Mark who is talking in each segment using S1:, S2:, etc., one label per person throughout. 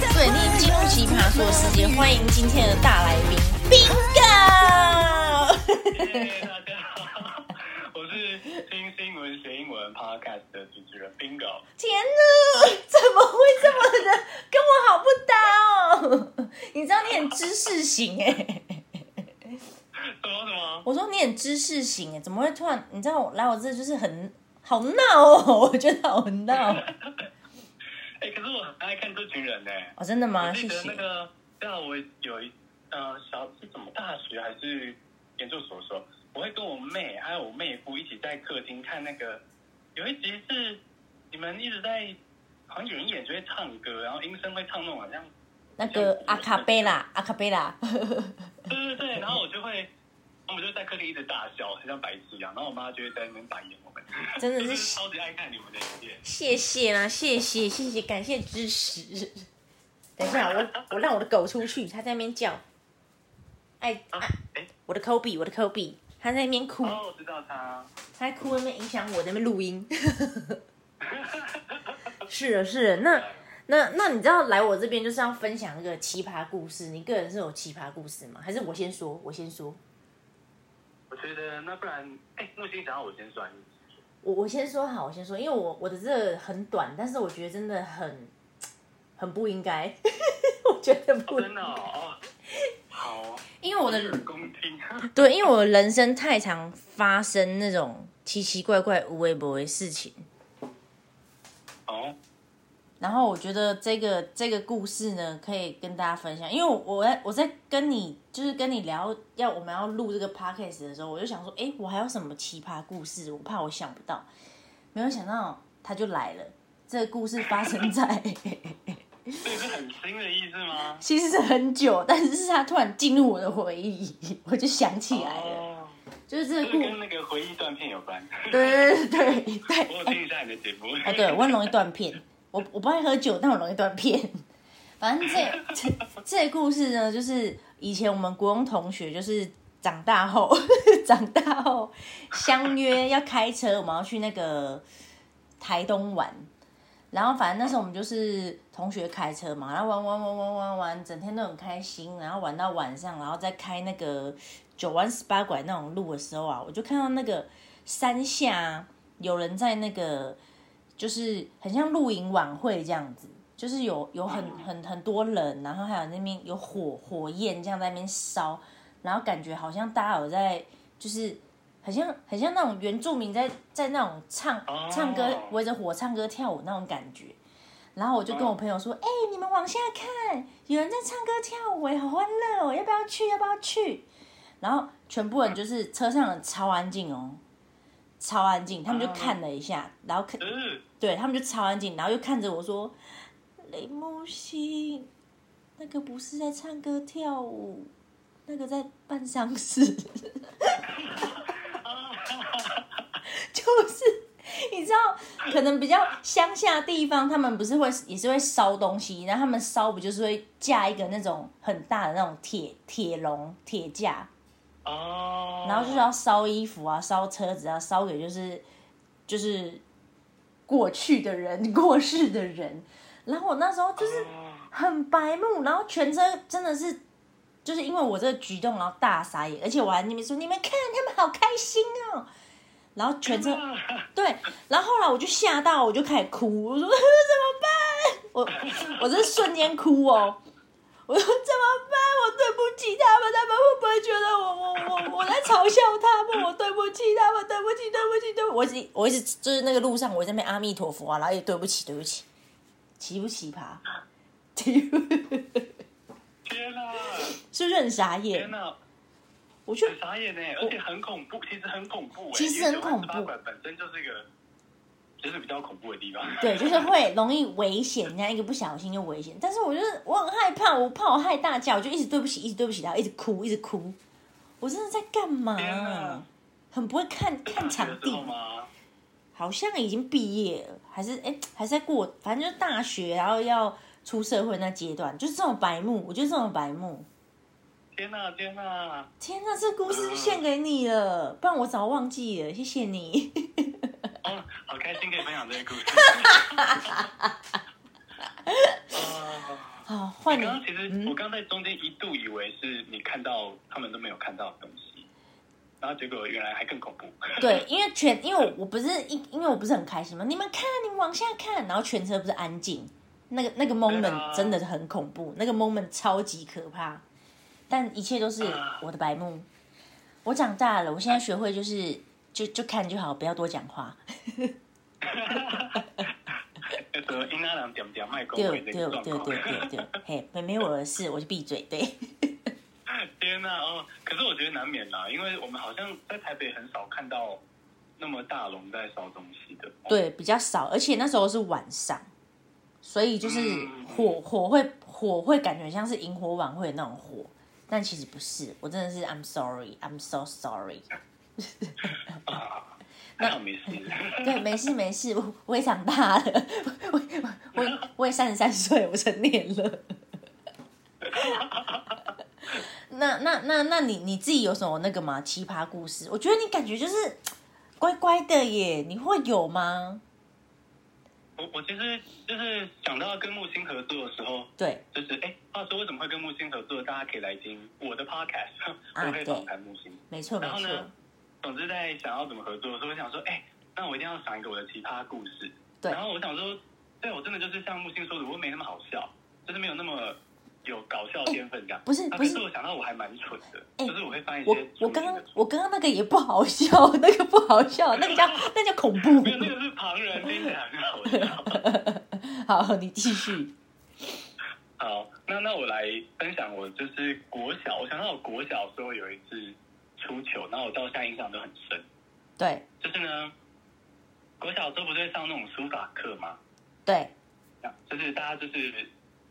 S1: 对，你进入奇葩说时间，欢迎今天的大来宾 Bingo。
S2: 大家好，我是听新闻学英文 Podcast 的主持人 Bingo。
S1: 天哪，怎么会这么的跟我好不搭哦？你知道你很知识型哎，
S2: 什么什么？
S1: 我说你很知识型哎，怎么会突然？你知道我来我这就是很好闹哦，我觉得好闹。
S2: 哎、欸，可是我很爱看这群人呢。
S1: 哦，真的吗？
S2: 我记得
S1: 谢谢。
S2: 那个，像我有一呃小是什么大学还是研究所的时候，我会跟我妹还有我妹夫一起在客厅看那个，有一集是你们一直在好像有人演就会唱歌，然后音声会唱那种好像
S1: 那个阿卡贝拉，阿卡贝拉。
S2: 对对对，然后我就会，我们就在客厅一直大笑，很像白痴一样，然后我妈就会在那边白眼我们。
S1: 真的是
S2: 是超级爱看你们的影片。
S1: 谢谢啦，谢谢谢谢，感谢支持。等一下，我我让我的狗出去，它在那边叫。哎我的 Kobe，我的 Kobe，它在那边哭，
S2: 哦，我知道他。
S1: 它在哭，那边影响我在那边录音。是的，是的，那 那那你知道来我这边就是要分享一个奇葩故事？你个人是有奇葩故事吗？还是我先说？我先说。
S2: 我觉得那不然，哎，木星想要我先算。
S1: 我我先说好，我先说，因为我我的这个很短，但是我觉得真的很很不应该，我觉得不
S2: 哦、真的哦，哦好，
S1: 因为我的。对，因为我的人生太常发生那种奇奇怪怪、无微不微的事情，
S2: 哦，
S1: 然后我觉得这个这个故事呢，可以跟大家分享，因为我我在我在跟你就是跟你聊要我们要录这个 podcast 的时候，我就想说，哎，我还有什么奇葩故事？我怕我想不到，没有想到他就来了。这个故事发生在，
S2: 这是很新的意思吗？
S1: 其实是很久，但是是他突然进入我的回忆，我就想起来了，
S2: 哦、
S1: 就是这个故
S2: 是跟那个回忆断片有关。
S1: 对对对对对。
S2: 我有听一下你的节目。
S1: 哦，对我很容易断片，我我不爱喝酒，但我容易断片。反正这这这故事呢，就是以前我们国中同学，就是长大后 长大后相约要开车，我们要去那个台东玩。然后反正那时候我们就是同学开车嘛，然后玩玩玩玩玩玩，整天都很开心，然后玩到晚上，然后再开那个九弯十八拐那种路的时候啊，我就看到那个山下有人在那个。就是很像露营晚会这样子，就是有有很很很多人，然后还有那边有火火焰这样在那边烧，然后感觉好像大家有在，就是很像很像那种原住民在在那种唱唱歌围着火唱歌跳舞那种感觉。然后我就跟我朋友说：“哎、欸，你们往下看，有人在唱歌跳舞，好欢乐哦，要不要去？要不要去？”然后全部人就是车上超安静哦。超安静，他们就看了一下，然后看，对他们就超安静，然后又看着我说：“雷木星，那个不是在唱歌跳舞，那个在办丧事。”就是你知道，可能比较乡下地方，他们不是会也是会烧东西，然后他们烧不就是会架一个那种很大的那种铁铁笼铁架。哦，oh. 然后就是要烧衣服啊，烧车子啊，烧给就是就是过去的人、过世的人。然后我那时候就是很白目，然后全车真的是就是因为我这个举动，然后大傻眼，而且我还那边说：“你们看，他们好开心哦。”然后全车对，然后后来我就吓到，我就开始哭，我说：“ 怎么办？”我我这瞬间哭哦。我说怎么办？我对不起他们，他们会不会觉得我我我我在嘲笑他们？我对不起他们，对不起，对不起，对不起。我一直我一直就是那个路上，我在那边阿弥陀佛啊，然后也对不起，对不起，奇不奇葩？天
S2: 哪！
S1: 是不是很傻眼？
S2: 天哪！
S1: 我觉得
S2: 很傻眼呢，而且很恐怖，其实很恐怖，
S1: 其实很恐怖。
S2: 本身就是一个就是比较恐怖的地方。
S1: 对，就是会容易危险，人家一个不小心就危险。但是我就是我很害怕，我怕我害大叫，我就一直对不起，一直对不起他，一直哭，一直哭。我真的在干嘛？啊、很不会看看场地
S2: 吗？
S1: 好像已经毕业了，还是哎，还是在过，反正就是大学，然后要出社会那阶段，就是这种白目。我觉得这种白目。
S2: 天哪，天哪，
S1: 天哪！这故事献给你了，不然我早忘记了。谢谢你。
S2: 哦，好开心可以分享这个故事。
S1: 好，换你。
S2: 刚刚其实我刚在中间一度以为是你看到他们都没有看到的东西，然后结果原来还更恐怖。
S1: 对，因为全因为我我不是一因为我不是很开心嘛，你们看，你们往下看，然后全车不是安静，那个那个 moment 真的是很恐怖，那个 moment 超级可怕。但一切都是我的白目。我长大了，我现在学会就是就就看就好，不要多讲话。
S2: 对对对
S1: 对对对，嘿，没没我的事，我就闭嘴。对。
S2: 天哪哦！可是我觉得难免啦，因为我们好像在台北很少看到那么大龙在烧东西的。
S1: 对，比较少，而且那时候是晚上，所以就是火火会火会感觉像是萤火晚会的那种火。但其实不是，我真的是 I'm sorry, I'm so sorry。
S2: 那没事，
S1: 对，没事没事，我我也长大了，我我我也三十三岁，我成年了。那那那那你你自己有什么那个吗？奇葩故事？我觉得你感觉就是乖乖的耶，你会有吗？
S2: 我我其实就是想到跟木星合作的时候，
S1: 对，
S2: 就是哎，话说为什么会跟木星合作？大家可以来听我的 podcast，我可以访谈木星，
S1: 没错没错。然后呢，
S2: 总之在想要怎么合作的时候，我想说，哎，那我一定要想一个我的奇葩故事。
S1: 对，
S2: 然后我想说，对我真的就是像木星说的，我没那么好笑，就是没有那么。有搞笑天分这样，
S1: 不是不是，
S2: 我想到我还蛮蠢的，就是我会发现
S1: 我我刚刚我刚刚那个也不好笑，那个不好笑，那个叫那叫恐怖，
S2: 没有那个是旁人听起来很好笑。
S1: 好，你继续。
S2: 好，那那我来分享，我就是国小，我想到我国小时候有一次出糗，然后我到现在印象都很深。
S1: 对，
S2: 就是呢，国小时候不是会上那种书法课吗？
S1: 对，
S2: 就是大家就是。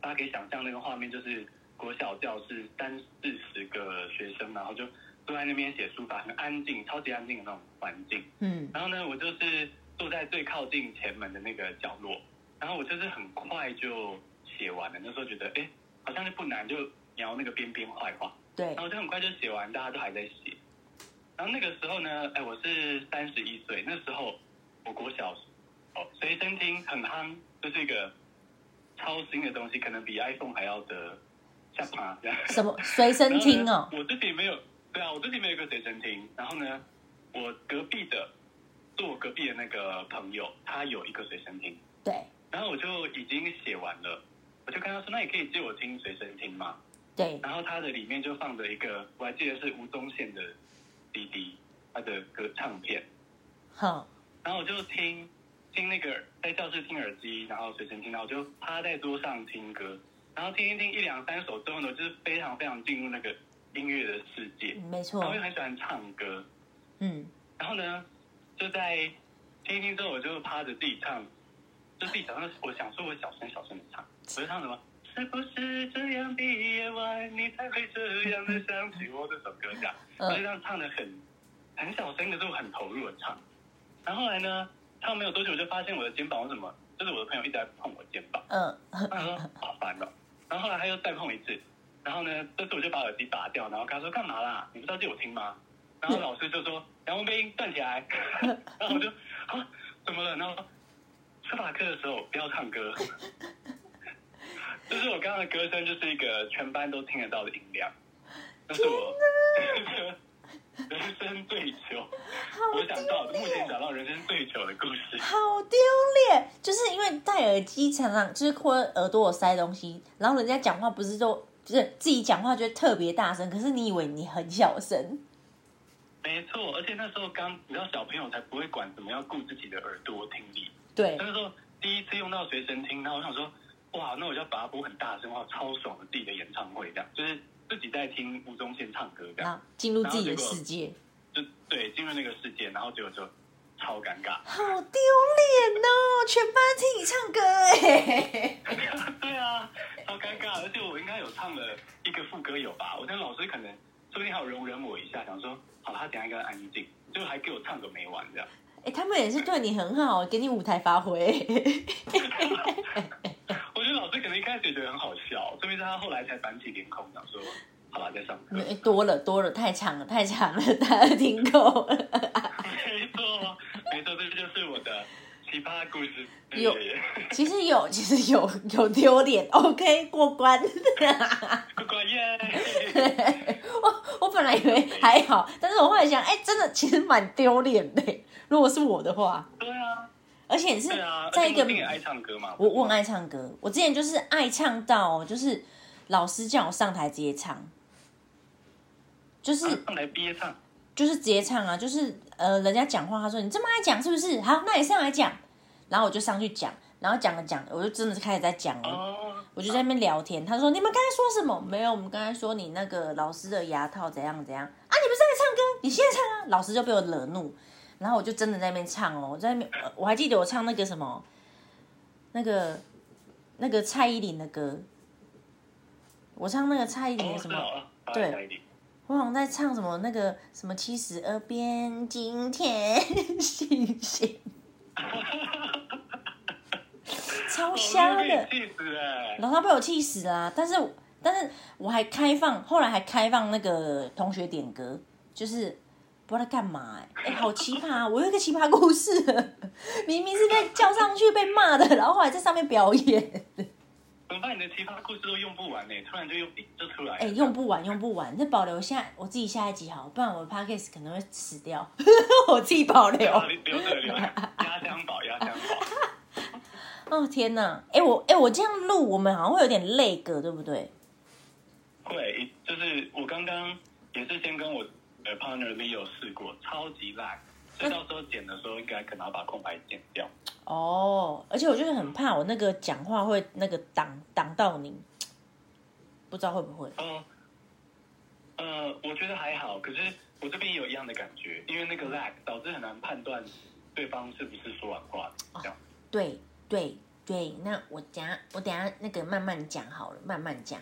S2: 大家可以想象那个画面，就是国小教室三四十个学生，然后就坐在那边写书法，很安静，超级安静的那种环境。
S1: 嗯，
S2: 然后呢，我就是坐在最靠近前门的那个角落，然后我就是很快就写完了。那时候觉得，哎，好像是不难，就描那个边边画一画。
S1: 对，
S2: 然后我就很快就写完，大家都还在写。然后那个时候呢，哎，我是三十一岁，那时候我国小哦，随身听很夯，就是一个。超新的东西，可能比 iPhone 还要的像爬这样。
S1: 什么随身听哦？
S2: 我自己没有，对啊，我自己没有一个随身听。然后呢，我隔壁的坐我隔壁的那个朋友，他有一个随身听。
S1: 对。
S2: 然后我就已经写完了，我就跟他说：“那你可以借我听随身听吗？”
S1: 对。
S2: 然后他的里面就放着一个，我还记得是吴宗宪的 CD，他的歌唱片。
S1: 好。
S2: 然后我就听。听那个在教室听耳机，然后随身听到，我就趴在桌上听歌，然后听一听一两三首之后呢，就是非常非常进入那个音乐的世界，
S1: 没错。
S2: 然后又很喜欢唱歌，
S1: 嗯。
S2: 然后呢，就在听一听之后，我就趴着自己唱，就自己想，我想说我小声小声的唱，我就唱什么？是不是这样的夜晚，你才会这样的想起我这首歌这样，我就这样唱的很很小声的，就很投入的唱。然后后来呢？唱没有多久，我就发现我的肩膀为什么？就是我的朋友一直在碰我肩膀。嗯，他说好烦哦。然后后来他又再碰一次，然后呢，这次我就把耳机拔掉，然后跟他说干嘛啦？你不知道借我听吗？然后老师就说杨文斌站起来。然后我就啊怎么了？然后书法课的时候不要唱歌。就是我刚刚的歌声就是一个全班都听得到的音量。那是我。人生最糗，我想到目前找到人生最糗的故事，
S1: 好丢脸！就是因为戴耳机常常就是或耳朵塞东西，然后人家讲话不是都就是自己讲话觉得特别大声，可是你以为你很小声？
S2: 没错，而且那时候刚你知道小朋友才不会管怎么样顾自己的耳朵听力，
S1: 对，
S2: 那时候第一次用到随身听，然后我想说哇，那我就要把它播很大声，哇，超爽的自己的演唱会这样，就是。自己在听吴宗宪唱歌，这样
S1: 进入自己的世界，
S2: 就对进入那个世界，然后结果就超尴尬。
S1: 好丢脸哦！全班听你唱歌 哎。
S2: 对啊，超尴尬，而且我应该有唱了一个副歌有吧？我觉得老师可能说不定还有容忍我一下，想说好，他等下应该安静，就还给我唱个没完这样。
S1: 哎、欸，他们也是对你很好，给你舞台发挥。
S2: 我觉得很好笑，特别是他后来才板起脸孔，想说好吧，再上课。
S1: 哎，多了多了，太长了太长了，大家听够了。
S2: 没错，没错，这就是我的奇葩故事。
S1: 有，其实有，其实有有丢脸。OK，过关。
S2: 过关耶！
S1: 我我本来以为还好，但是我后来想，哎、欸，真的其实蛮丢脸的。如果是我的
S2: 话，
S1: 而且是在一个，我爱唱歌嘛，我我很爱唱歌，我之前就是爱唱到，就是老师叫我上台直接唱，就是、啊、
S2: 上台毕业唱，
S1: 就是直接唱啊，就是呃，人家讲话，他说你这么爱讲是不是？好，那你上来讲，然后我就上去讲，然后讲了讲，我就真的是开始在讲了，哦、我就在那边聊天。他说你们刚才说什么？没有，我们刚才说你那个老师的牙套怎样怎样啊？你不是在唱歌？你现在唱啊！老师就被我惹怒。然后我就真的在那边唱哦，我在那边，我还记得我唱那个什么，那个那个蔡依林的歌，我唱那个蔡依林的什么？哦、对，我好像在唱什么那个什么七十二变今天新鲜，超瞎的，然后他被我气死了，但是但是我还开放，后来还开放那个同学点歌，就是。不知道在干嘛哎、欸，哎、欸，好奇葩、啊！我有一个奇葩故事，明明是被叫上去被骂的，然后后来在上面表演。
S2: 怎么办？你的奇葩故事都用不完呢、欸？突然就用就出来。哎、
S1: 欸，用不完，用不完，那保留下我自己下一集好，不然我的 podcast 可能会死掉。我自己保留。
S2: 留着留着，压箱宝，压箱宝。
S1: 哦天哪！哎、欸、我哎、欸、我这样录，我们好像会有点累格，对不对？
S2: 会，就是我刚刚也是先跟我。呃，partner Leo 试过，超级烂，所以到时候剪的时候应该可能要把空白剪掉。
S1: 哦，而且我就是很怕我那个讲话会那个挡挡到你，不知道会不会？
S2: 嗯，呃，我觉得还好，可是我这边也有一样的感觉，因为那个 lag 导致很难判断对方是不是说完话这样。哦，
S1: 对对对，那我等下我等下那个慢慢讲好了，慢慢讲。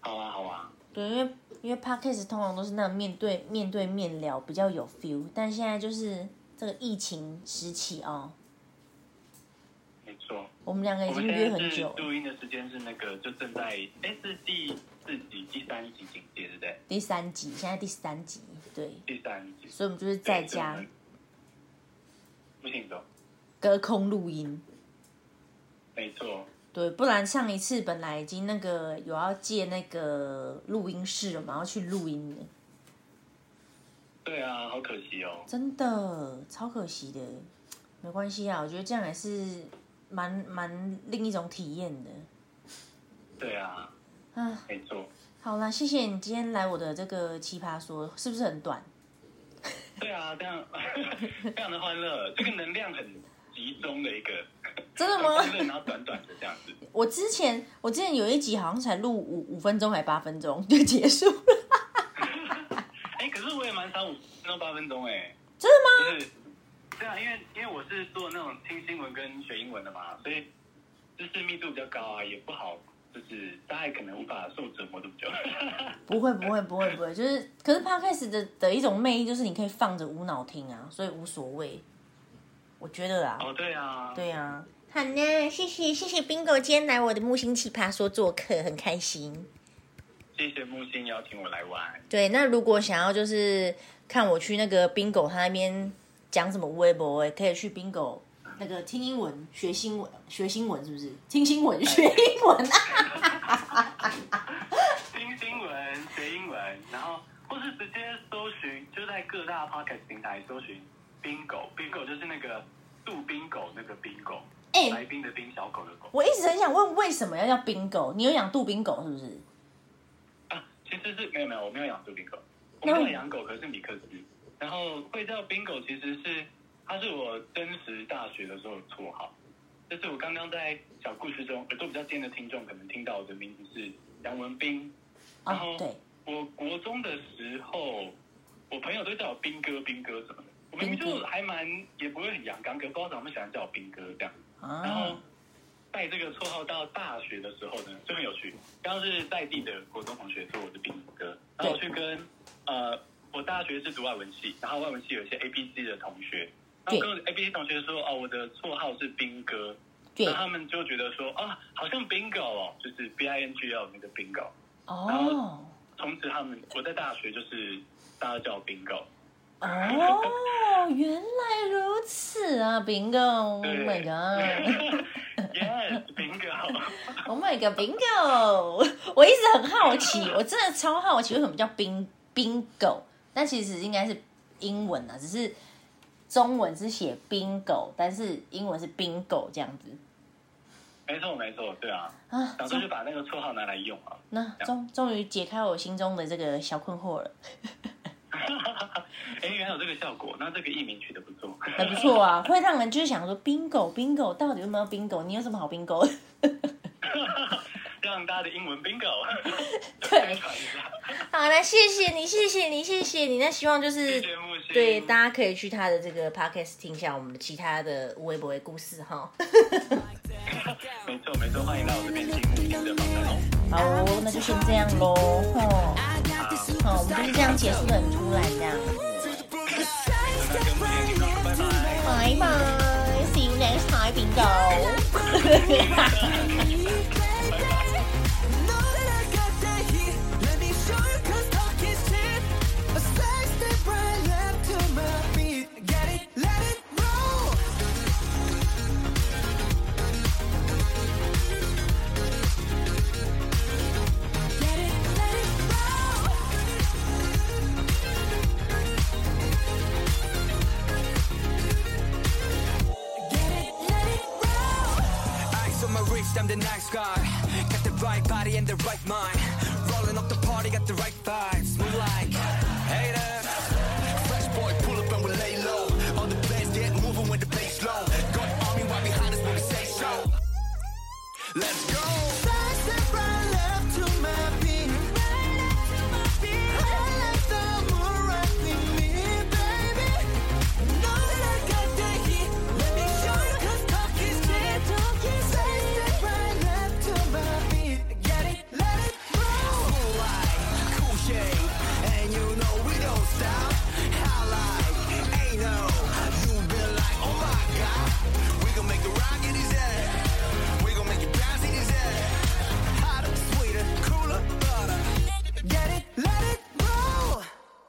S2: 好啊，好啊。
S1: 对，因为因为 podcast 通常都是那种面对面对面聊比较有 feel，但现在就是这个疫情时期哦。
S2: 没错。
S1: 我们两个已经约很久。
S2: 录音的时间是那个，就正在哎是第四集、第三集警戒，对不对？
S1: 第三集，现在第三集，对。
S2: 第三集。
S1: 所以我们就是在家。
S2: 不行走。
S1: 隔空录音。
S2: 没错。
S1: 对，不然上一次本来已经那个有要借那个录音室了嘛，要去录音的。
S2: 对啊，好可惜哦。
S1: 真的超可惜的，没关系啊，我觉得这样还是蛮蛮另一种体验的。
S2: 对啊。啊，没错。
S1: 好啦，谢谢你今天来我的这个奇葩说，是不是很短？
S2: 对啊，这样 非常的欢乐，这个能量很集中的一个。
S1: 真的吗？
S2: 然后短短的这样子。
S1: 我之前我之前有一集好像才录五五分钟还八分钟就结束了。
S2: 哎、欸，可是我也蛮长五分钟八分钟哎。
S1: 真的吗？
S2: 就是对啊，因为因为我是做那种听新闻跟学英文的嘛，所以知识密度比较高啊，也不好，就是大概可能无法受折磨这么久。
S1: 不会不会不会不会，就是可是 Podcast 的的一种魅力就是你可以放着无脑听啊，所以无所谓。我觉得啊。
S2: 哦，对啊。
S1: 对啊。好呢，谢谢谢谢 Bingo 今天来我的木星奇葩说做客，很开心。
S2: 谢谢木星邀请我来玩。
S1: 对，那如果想要就是看我去那个 Bingo 他那边讲什么微博，可以去 Bingo 那个听英文学新闻学新闻是不是？听新闻学英文啊？
S2: 听新闻学英文，然后或是直接搜寻，就在各大 Podcast 平台搜寻 Bingo，Bingo 就是那个杜宾狗那个 Bingo。哎，来宾的冰，小狗的狗。
S1: 我一直很想问，为什么要叫冰狗？你有养杜宾狗是不是？
S2: 啊，其实是没有没有，我没有养杜宾狗。我没有养狗，可是米克斯。然后会叫冰狗，其实是它是我真实大学的时候的绰号。就是我刚刚在小故事中耳朵比较尖的听众可能听到我的名字是杨文斌。然后，我国中的时候，我朋友都叫我斌哥，斌哥什么的。我明明就还蛮也不会很阳刚，可不知道怎么喜欢叫我兵哥这样。
S1: 啊、
S2: 然后带这个绰号到大学的时候呢，就很有趣。刚刚是在地的国中同学说我是兵哥，然后我去跟呃我大学是读外文系，然后外文系有一些 A B C 的同学，然后跟 A B C 同学说哦，我的绰号是兵哥，然后他们就觉得说啊，好像 bingo 哦，就是 B I N G L 那个 bingo。
S1: 哦。
S2: 然后从此他们我在大学就是大家叫我 bingo。
S1: 哦，原来如此啊，bingo！Oh my
S2: god！Yes，bingo！Oh
S1: my god，bingo！我一直很好奇，我真的超好奇为什么叫冰 bingo，但其实应该是英文啊，只是中文是写 bingo，但是英文是 bingo 这样子。
S2: 没错，没错，对啊。啊，然后就把那个绰号拿来用啊。
S1: 那终终于解开我心中的这个小困惑了。
S2: 哎，原来有这个效果，那这个艺名取得不错，
S1: 还不错啊，会让人就是想说，bingo bingo，到底有没有 bingo？你有什么好 bingo？
S2: 让大家的英文 bingo。
S1: 对，好，那谢谢你，谢谢你，谢谢你。那希望就是对大家可以去他的这个 podcast 听一下我们的其他的微博的故事哈。
S2: 没错没错，欢迎到我这边听木星的访谈哦。
S1: 好，那就先这样喽，吼。好，我们就是这样结束的很突然，这样。拜拜，See you next time in go